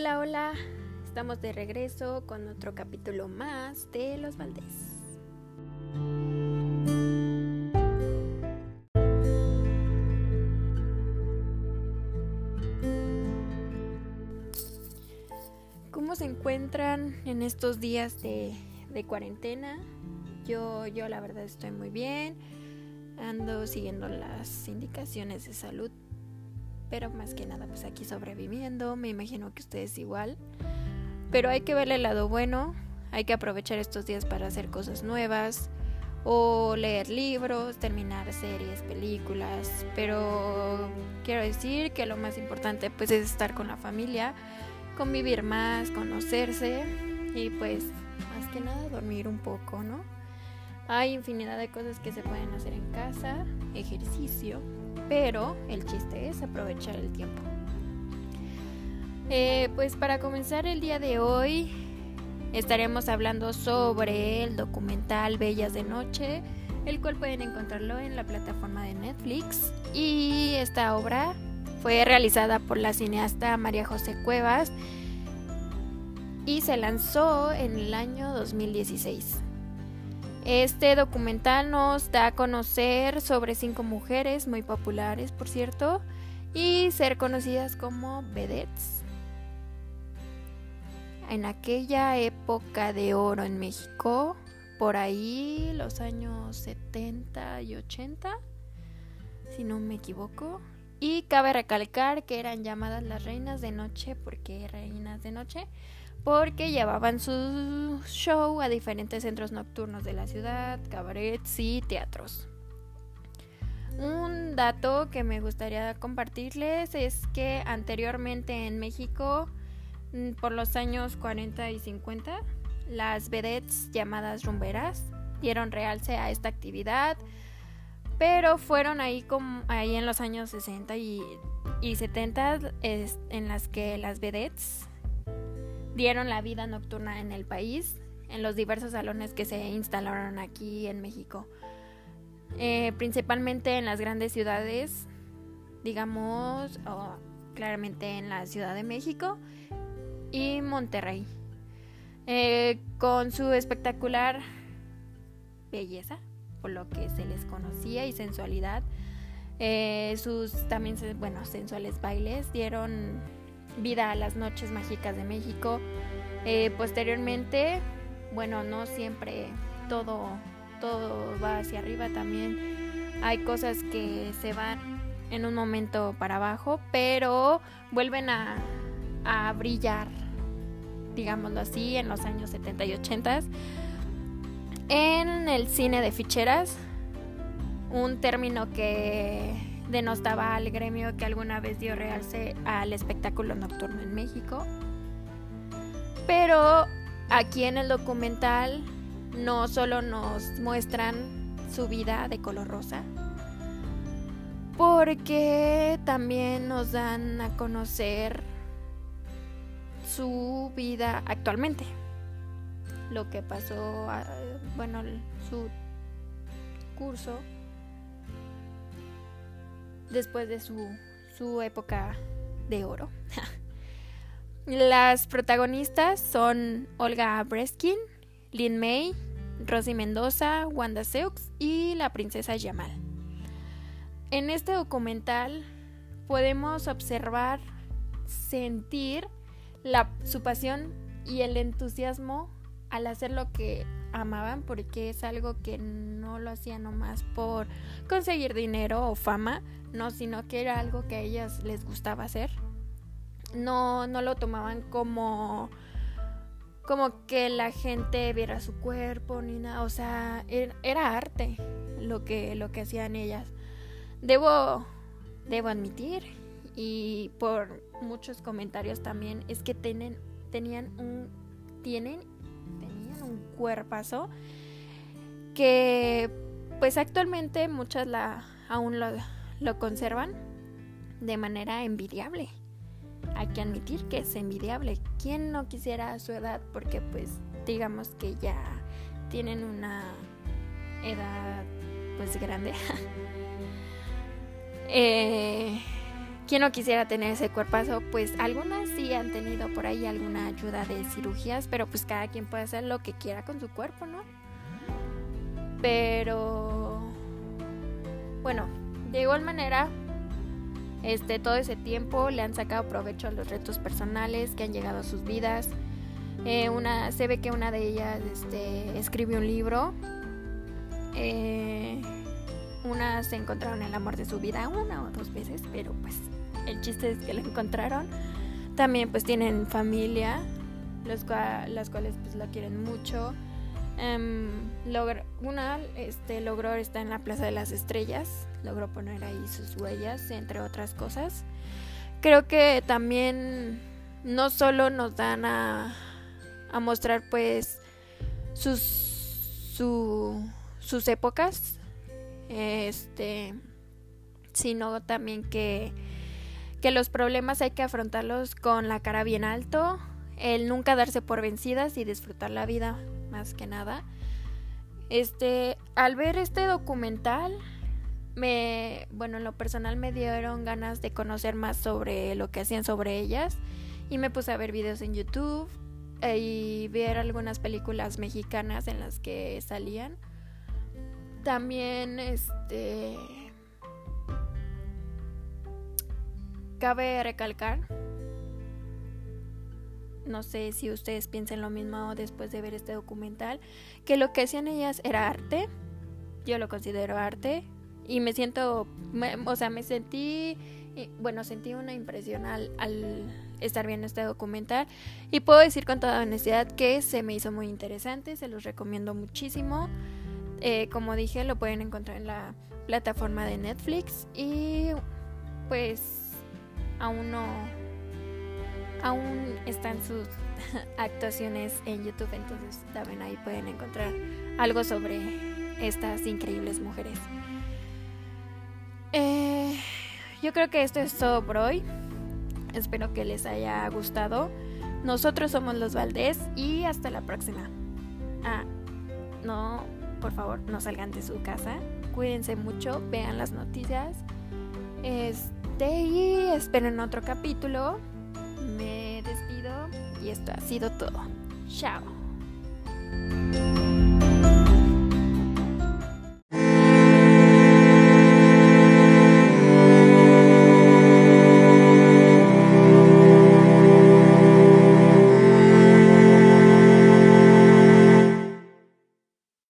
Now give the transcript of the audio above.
Hola, hola. Estamos de regreso con otro capítulo más de Los Valdés. ¿Cómo se encuentran en estos días de, de cuarentena? Yo, yo la verdad estoy muy bien. Ando siguiendo las indicaciones de salud pero más que nada pues aquí sobreviviendo, me imagino que ustedes igual. Pero hay que verle el lado bueno, hay que aprovechar estos días para hacer cosas nuevas o leer libros, terminar series, películas, pero quiero decir que lo más importante pues es estar con la familia, convivir más, conocerse y pues más que nada dormir un poco, ¿no? Hay infinidad de cosas que se pueden hacer en casa, ejercicio, pero el chiste es aprovechar el tiempo. Eh, pues para comenzar el día de hoy estaremos hablando sobre el documental Bellas de Noche, el cual pueden encontrarlo en la plataforma de Netflix. Y esta obra fue realizada por la cineasta María José Cuevas y se lanzó en el año 2016. Este documental nos da a conocer sobre cinco mujeres muy populares, por cierto, y ser conocidas como vedettes. En aquella época de oro en México, por ahí los años 70 y 80, si no me equivoco. Y cabe recalcar que eran llamadas las reinas de noche, porque reinas de noche, porque llevaban su show a diferentes centros nocturnos de la ciudad, cabarets y teatros. Un dato que me gustaría compartirles es que anteriormente en México, mm, por los años 40 y 50, las vedettes llamadas rumberas dieron realce a esta actividad, pero fueron ahí, como, ahí en los años 60 y, y 70 en las que las vedettes dieron la vida nocturna en el país, en los diversos salones que se instalaron aquí en México. Eh, principalmente en las grandes ciudades, digamos, claramente en la Ciudad de México y Monterrey. Eh, con su espectacular belleza, por lo que se les conocía, y sensualidad, eh, sus también, bueno, sensuales bailes dieron vida a las noches mágicas de México. Eh, posteriormente, bueno, no siempre todo, todo va hacia arriba, también hay cosas que se van en un momento para abajo, pero vuelven a, a brillar, digámoslo así, en los años 70 y 80 en el cine de ficheras, un término que denostaba al gremio que alguna vez dio realce al espectáculo nocturno en México. Pero aquí en el documental no solo nos muestran su vida de color rosa, porque también nos dan a conocer su vida actualmente. Lo que pasó, bueno, su curso después de su, época de oro. Las protagonistas son Olga Breskin, Lin May, Rosy Mendoza, Wanda Seux y la princesa Yamal. En este documental podemos observar, sentir la, su pasión y el entusiasmo al hacer lo que amaban porque es algo que no lo hacían nomás por conseguir dinero o fama, no, sino que era algo que a ellas les gustaba hacer. No, no lo tomaban como como que la gente viera su cuerpo ni nada, o sea, er, era, arte lo que lo que hacían ellas. Debo debo admitir y por muchos comentarios también es que tienen tenían un tienen tenían un cuerpazo que pues actualmente muchas la aún lo lo conservan de manera envidiable. Hay que admitir que es envidiable. ¿Quién no quisiera su edad? Porque pues digamos que ya tienen una edad pues grande. Eh, ¿Quién no quisiera tener ese cuerpazo? Pues algunas sí han tenido por ahí alguna ayuda de cirugías, pero pues cada quien puede hacer lo que quiera con su cuerpo, ¿no? Pero bueno, de igual manera, este todo ese tiempo le han sacado provecho a los retos personales que han llegado a sus vidas. Eh, una, se ve que una de ellas este, escribió un libro. Eh, una se encontraron el amor de su vida una o dos veces, pero pues el chiste es que lo encontraron. También pues tienen familia, los las cuales pues la quieren mucho. Um, una este, logró estar en la Plaza de las Estrellas, logró poner ahí sus huellas, entre otras cosas. Creo que también no solo nos dan a, mostrar pues sus, sus épocas, este, sino también que que los problemas hay que afrontarlos con la cara bien alto, el nunca darse por vencidas y disfrutar la vida más que nada. Este, al ver este documental, me, bueno, en lo personal me dieron ganas de conocer más sobre lo que hacían sobre ellas y me puse a ver videos en YouTube eh, y ver algunas películas mexicanas en las que salían. También este Cabe recalcar, no sé si ustedes piensen lo mismo después de ver este documental, que lo que hacían ellas era arte, yo lo considero arte, y me siento, o sea, me sentí, bueno, sentí una impresión al, estar viendo este documental, y puedo decir con toda honestidad que se me hizo muy interesante, se los recomiendo muchísimo. Eh, como dije, lo pueden encontrar en la plataforma de Netflix y pues aún no aún están sus actuaciones en YouTube, entonces también ahí pueden encontrar algo sobre estas increíbles mujeres. Eh, yo creo que esto es todo por hoy. Espero que les haya gustado. Nosotros somos los Valdés y hasta la próxima. Ah, no, por favor, no salgan de su casa. Cuídense mucho, vean las noticias. Este y esperen otro capítulo. Me despido y esto ha sido todo. Chao.